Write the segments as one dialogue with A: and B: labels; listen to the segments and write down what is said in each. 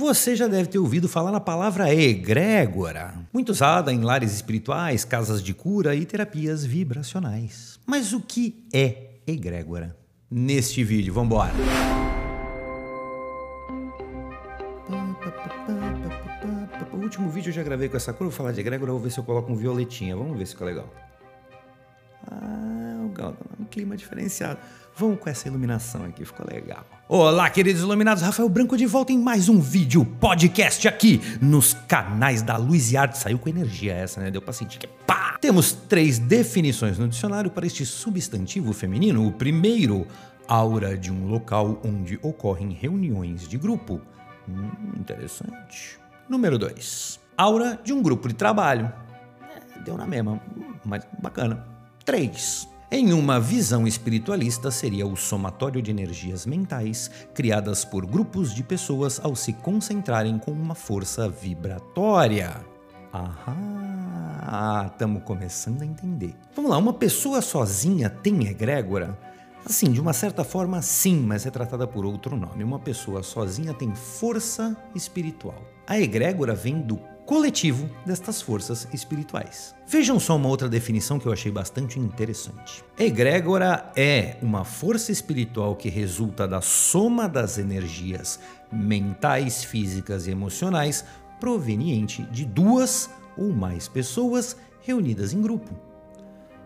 A: Você já deve ter ouvido falar na palavra egrégora, muito usada em lares espirituais, casas de cura e terapias vibracionais. Mas o que é egrégora? Neste vídeo, vamos embora. O último vídeo eu já gravei com essa cor, vou falar de egrégora, vou ver se eu coloco um violetinha, vamos ver se ficou legal. Ah, um clima diferenciado. Vamos com essa iluminação aqui, ficou legal. Olá, queridos iluminados, Rafael Branco de volta em mais um vídeo podcast aqui nos canais da Luz e Arte. Saiu com energia essa, né? Deu pra sentir que pá! Temos três definições no dicionário para este substantivo feminino. O primeiro, aura de um local onde ocorrem reuniões de grupo. Hum, interessante. Número dois, aura de um grupo de trabalho. É, deu na mesma, mas bacana. 3. Em uma visão espiritualista, seria o somatório de energias mentais criadas por grupos de pessoas ao se concentrarem com uma força vibratória. Aham, estamos começando a entender. Vamos lá, uma pessoa sozinha tem egrégora? Assim, de uma certa forma, sim, mas é tratada por outro nome. Uma pessoa sozinha tem força espiritual. A egrégora vem do coletivo destas forças espirituais. Vejam só uma outra definição que eu achei bastante interessante. Egrégora é uma força espiritual que resulta da soma das energias mentais, físicas e emocionais proveniente de duas ou mais pessoas reunidas em grupo.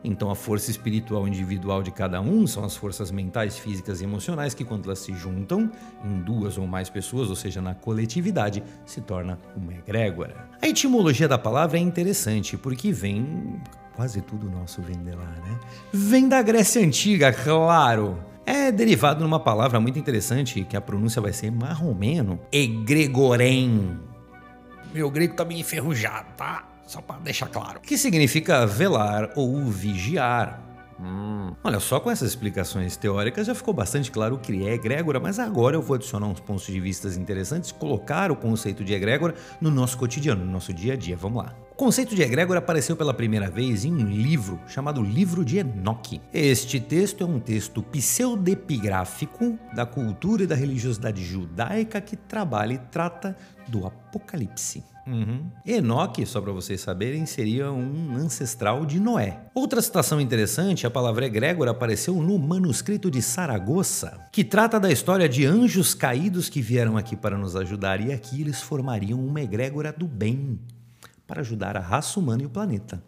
A: Então, a força espiritual individual de cada um são as forças mentais, físicas e emocionais que, quando elas se juntam em duas ou mais pessoas, ou seja, na coletividade, se torna uma egrégora. A etimologia da palavra é interessante porque vem. Quase tudo nosso vem de lá, né? Vem da Grécia Antiga, claro! É derivado numa palavra muito interessante que a pronúncia vai ser marromeno, egregorem. Meu grego tá meio enferrujado, tá? Só para deixar claro. Que significa velar ou vigiar. Hum. Olha, só com essas explicações teóricas já ficou bastante claro o que é egrégora, mas agora eu vou adicionar uns pontos de vista interessantes, colocar o conceito de egrégora no nosso cotidiano, no nosso dia a dia. Vamos lá. O conceito de egrégora apareceu pela primeira vez em um livro chamado Livro de Enoque. Este texto é um texto pseudepigráfico da cultura e da religiosidade judaica que trabalha e trata do Apocalipse. Uhum. Enoque, só para vocês saberem, seria um ancestral de Noé. Outra citação interessante, a palavra egrégora apareceu no manuscrito de Saragossa, que trata da história de anjos caídos que vieram aqui para nos ajudar e aqui eles formariam uma egrégora do bem para ajudar a raça humana e o planeta.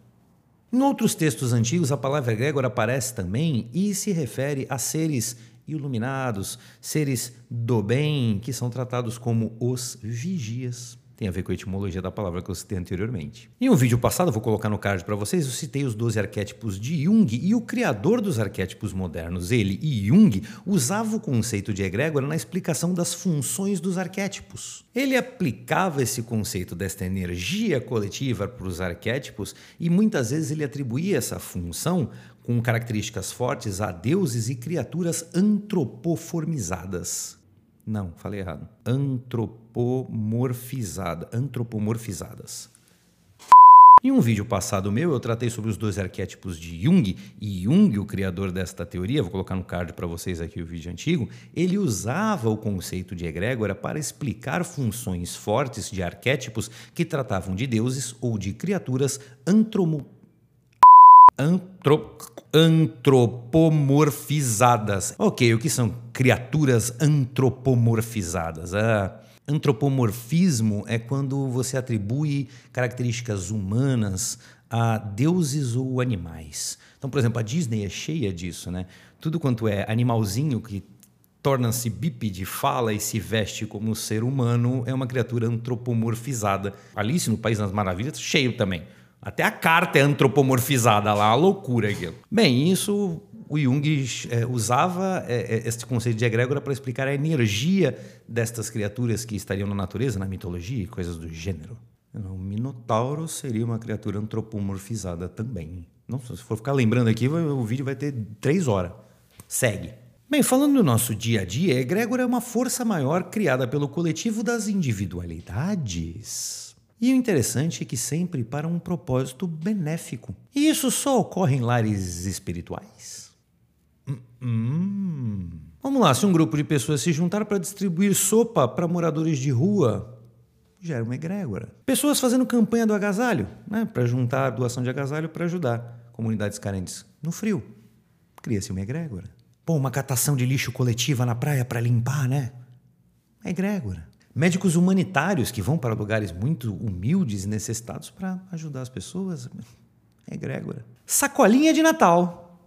A: Em outros textos antigos, a palavra egrégora aparece também e se refere a seres iluminados, seres do bem, que são tratados como os vigias tem a ver com a etimologia da palavra que eu citei anteriormente. Em um vídeo passado, vou colocar no card para vocês, eu citei os 12 arquétipos de Jung e o criador dos arquétipos modernos, ele e Jung, usava o conceito de egrégora na explicação das funções dos arquétipos. Ele aplicava esse conceito desta energia coletiva para os arquétipos e muitas vezes ele atribuía essa função com características fortes a deuses e criaturas antropoformizadas. Não, falei errado. Antropomorfizada, antropomorfizadas. Em um vídeo passado meu, eu tratei sobre os dois arquétipos de Jung, e Jung, o criador desta teoria, vou colocar no card para vocês aqui o vídeo antigo, ele usava o conceito de egrégora para explicar funções fortes de arquétipos que tratavam de deuses ou de criaturas antromo... Antro antropomorfizadas. Ok, o que são criaturas antropomorfizadas? Ah, antropomorfismo é quando você atribui características humanas a deuses ou animais. Então, por exemplo, a Disney é cheia disso, né? Tudo quanto é animalzinho que torna-se bípede, fala e se veste como ser humano é uma criatura antropomorfizada. Alice no País das Maravilhas, cheio também. Até a carta é antropomorfizada lá, a loucura aquilo. Bem, isso o Jung é, usava é, é, este conceito de egrégora para explicar a energia destas criaturas que estariam na natureza, na mitologia e coisas do gênero. O Minotauro seria uma criatura antropomorfizada também. Não, se for ficar lembrando aqui, o vídeo vai ter três horas. Segue. Bem, falando do nosso dia a dia, a egrégora é uma força maior criada pelo coletivo das individualidades. E o interessante é que sempre para um propósito benéfico. E isso só ocorre em lares espirituais? Hum, hum. Vamos lá, se um grupo de pessoas se juntar para distribuir sopa para moradores de rua, gera uma egrégora. Pessoas fazendo campanha do agasalho, né, para juntar doação de agasalho para ajudar comunidades carentes no frio. Cria-se uma egrégora. Pô, uma catação de lixo coletiva na praia para limpar, né? É egrégora. Médicos humanitários que vão para lugares muito humildes e necessitados para ajudar as pessoas. É egrégora. Sacolinha de Natal.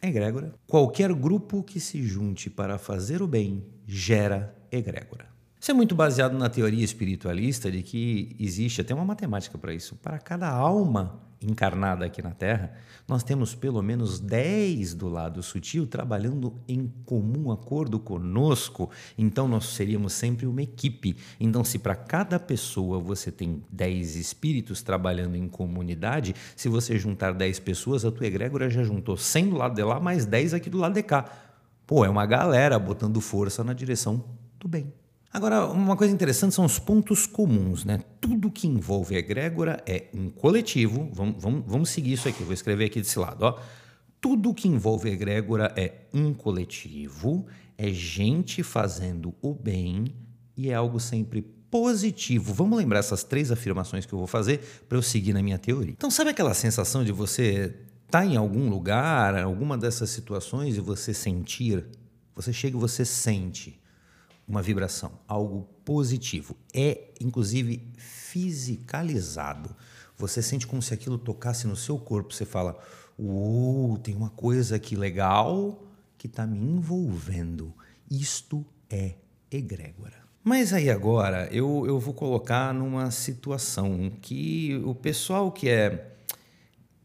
A: É egrégora. Qualquer grupo que se junte para fazer o bem gera egrégora. Isso é muito baseado na teoria espiritualista de que existe até uma matemática para isso. Para cada alma encarnada aqui na Terra, nós temos pelo menos 10 do lado sutil trabalhando em comum acordo conosco. Então nós seríamos sempre uma equipe. Então, se para cada pessoa você tem 10 espíritos trabalhando em comunidade, se você juntar 10 pessoas, a tua egrégora já juntou 100 do lado de lá, mais 10 aqui do lado de cá. Pô, é uma galera botando força na direção do bem. Agora, uma coisa interessante são os pontos comuns, né? Tudo que envolve egrégora é um coletivo. Vamos, vamos, vamos seguir isso aqui, vou escrever aqui desse lado, ó. Tudo que envolve egrégora é um coletivo, é gente fazendo o bem e é algo sempre positivo. Vamos lembrar essas três afirmações que eu vou fazer para eu seguir na minha teoria. Então, sabe aquela sensação de você estar tá em algum lugar, alguma dessas situações e você sentir, você chega e você sente uma vibração, algo positivo. É, inclusive, fisicalizado. Você sente como se aquilo tocasse no seu corpo. Você fala: Uou, tem uma coisa aqui legal que está me envolvendo. Isto é egrégora. Mas aí agora eu, eu vou colocar numa situação que o pessoal que é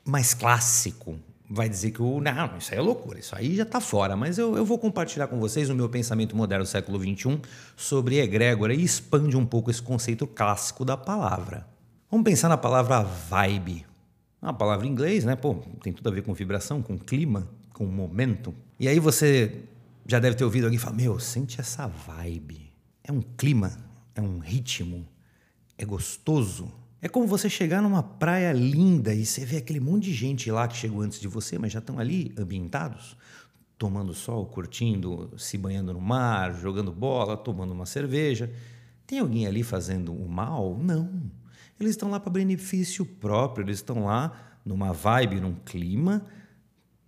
A: mais clássico vai dizer que o. Não, isso aí é loucura, isso aí já está fora. Mas eu, eu vou compartilhar com vocês o meu pensamento moderno do século XXI sobre egrégora e expande um pouco esse conceito clássico da palavra. Vamos pensar na palavra vibe. Uma palavra em inglês, né? Pô, tem tudo a ver com vibração, com clima, com momento. E aí você já deve ter ouvido alguém falar: Meu, sente essa vibe. É um clima, é um ritmo, é gostoso é como você chegar numa praia linda e você vê aquele monte de gente lá que chegou antes de você, mas já estão ali ambientados, tomando sol, curtindo, se banhando no mar, jogando bola, tomando uma cerveja. Tem alguém ali fazendo o mal? Não. Eles estão lá para benefício próprio, eles estão lá numa vibe, num clima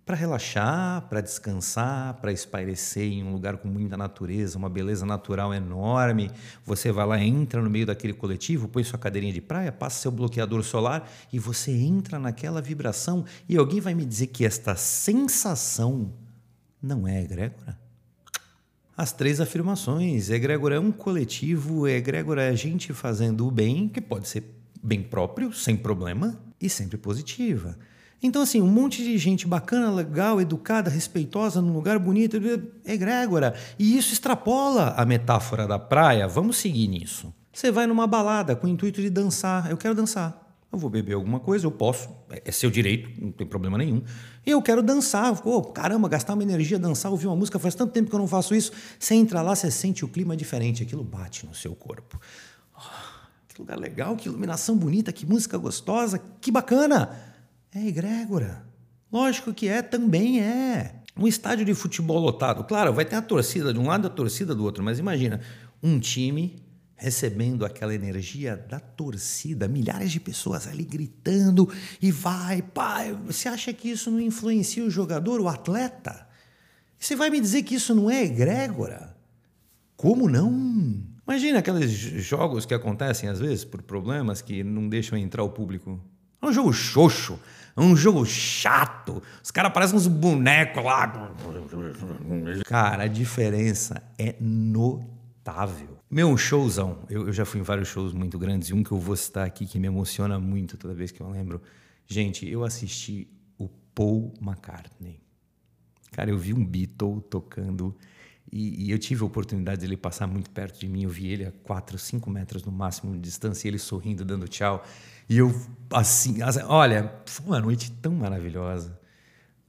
A: para relaxar, para descansar, para espairecer em um lugar com muita natureza, uma beleza natural enorme. Você vai lá, entra no meio daquele coletivo, põe sua cadeirinha de praia, passa seu bloqueador solar e você entra naquela vibração. E alguém vai me dizer que esta sensação não é egrégora? As três afirmações: egrégora é um coletivo, egrégora é a gente fazendo o bem, que pode ser bem próprio, sem problema, e sempre positiva. Então, assim, um monte de gente bacana, legal, educada, respeitosa, num lugar bonito, é egrégora. E isso extrapola a metáfora da praia. Vamos seguir nisso. Você vai numa balada com o intuito de dançar. Eu quero dançar. Eu vou beber alguma coisa, eu posso, é seu direito, não tem problema nenhum. Eu quero dançar, oh, caramba, gastar uma energia, dançar, ouvir uma música, faz tanto tempo que eu não faço isso. Você entra lá, você sente o clima diferente, aquilo bate no seu corpo. Oh, que lugar legal, que iluminação bonita, que música gostosa, que bacana. É egrégora. Lógico que é, também é. Um estádio de futebol lotado, claro, vai ter a torcida de um lado e a torcida do outro, mas imagina um time recebendo aquela energia da torcida, milhares de pessoas ali gritando e vai, pai. Você acha que isso não influencia o jogador, o atleta? Você vai me dizer que isso não é egrégora? Como não? Imagina aqueles jogos que acontecem às vezes por problemas que não deixam entrar o público. É um jogo xoxo. É um jogo chato. Os caras parecem uns bonecos lá. Cara, a diferença é notável. Meu, showzão. Eu, eu, já fui em vários shows muito grandes e um que eu vou citar aqui que me emociona muito toda vez que eu lembro. Gente, eu assisti o Paul McCartney. Cara, eu vi um Beatle tocando e, e, eu tive a oportunidade de ele passar muito perto de mim. Eu vi ele a 4, 5 metros no máximo de distância, ele sorrindo, dando tchau. E eu, assim, olha, foi uma noite tão maravilhosa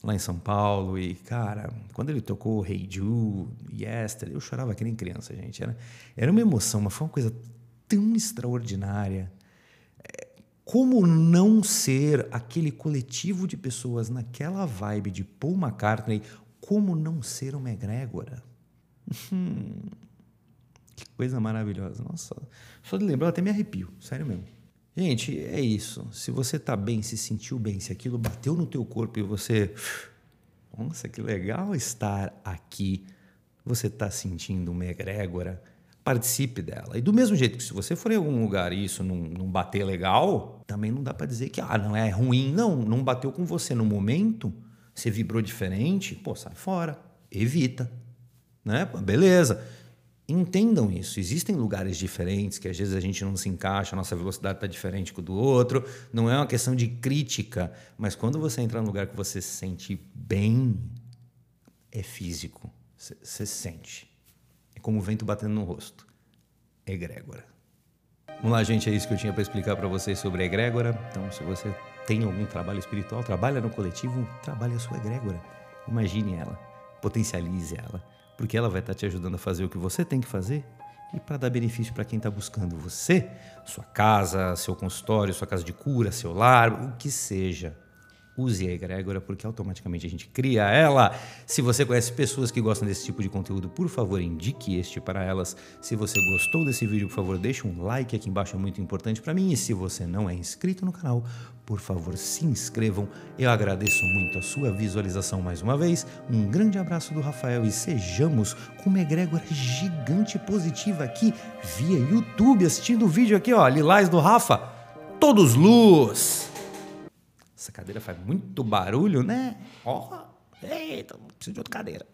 A: lá em São Paulo. E, cara, quando ele tocou Hey Jude, Yesterday, eu chorava que nem criança, gente. Era, era uma emoção, mas foi uma coisa tão extraordinária. É, como não ser aquele coletivo de pessoas naquela vibe de Paul McCartney? Como não ser uma egrégora? Hum. Que coisa maravilhosa. Nossa, só de lembrar até me arrepio, sério mesmo. Gente, é isso. Se você tá bem, se sentiu bem, se aquilo bateu no teu corpo e você, nossa, que legal estar aqui. Você tá sentindo uma egrégora, participe dela. E do mesmo jeito que se você for em algum lugar e isso não, não bater legal, também não dá para dizer que ah, não é ruim. Não, não bateu com você no momento, você vibrou diferente, pô, sai fora, evita. Né? Beleza. Entendam isso. Existem lugares diferentes que às vezes a gente não se encaixa, a nossa velocidade está diferente do outro. Não é uma questão de crítica, mas quando você entra num lugar que você se sente bem, é físico. Você sente. É como o vento batendo no rosto. Egrégora. Vamos lá, gente, é isso que eu tinha para explicar para vocês sobre a egrégora. Então, se você tem algum trabalho espiritual, trabalha no coletivo, trabalhe a sua egrégora. Imagine ela, potencialize ela porque ela vai estar te ajudando a fazer o que você tem que fazer e para dar benefício para quem está buscando você, sua casa, seu consultório, sua casa de cura, seu lar, o que seja. Use a egrégora porque automaticamente a gente cria ela. Se você conhece pessoas que gostam desse tipo de conteúdo, por favor, indique este para elas. Se você gostou desse vídeo, por favor, deixe um like aqui embaixo, é muito importante para mim. E se você não é inscrito no canal, por favor, se inscrevam. Eu agradeço muito a sua visualização mais uma vez. Um grande abraço do Rafael e sejamos com uma egrégora gigante positiva aqui via YouTube, assistindo o vídeo aqui, ó, Lilás do Rafa. Todos luz! Essa cadeira faz muito barulho, né? Ó, oh, eita, preciso de outra cadeira.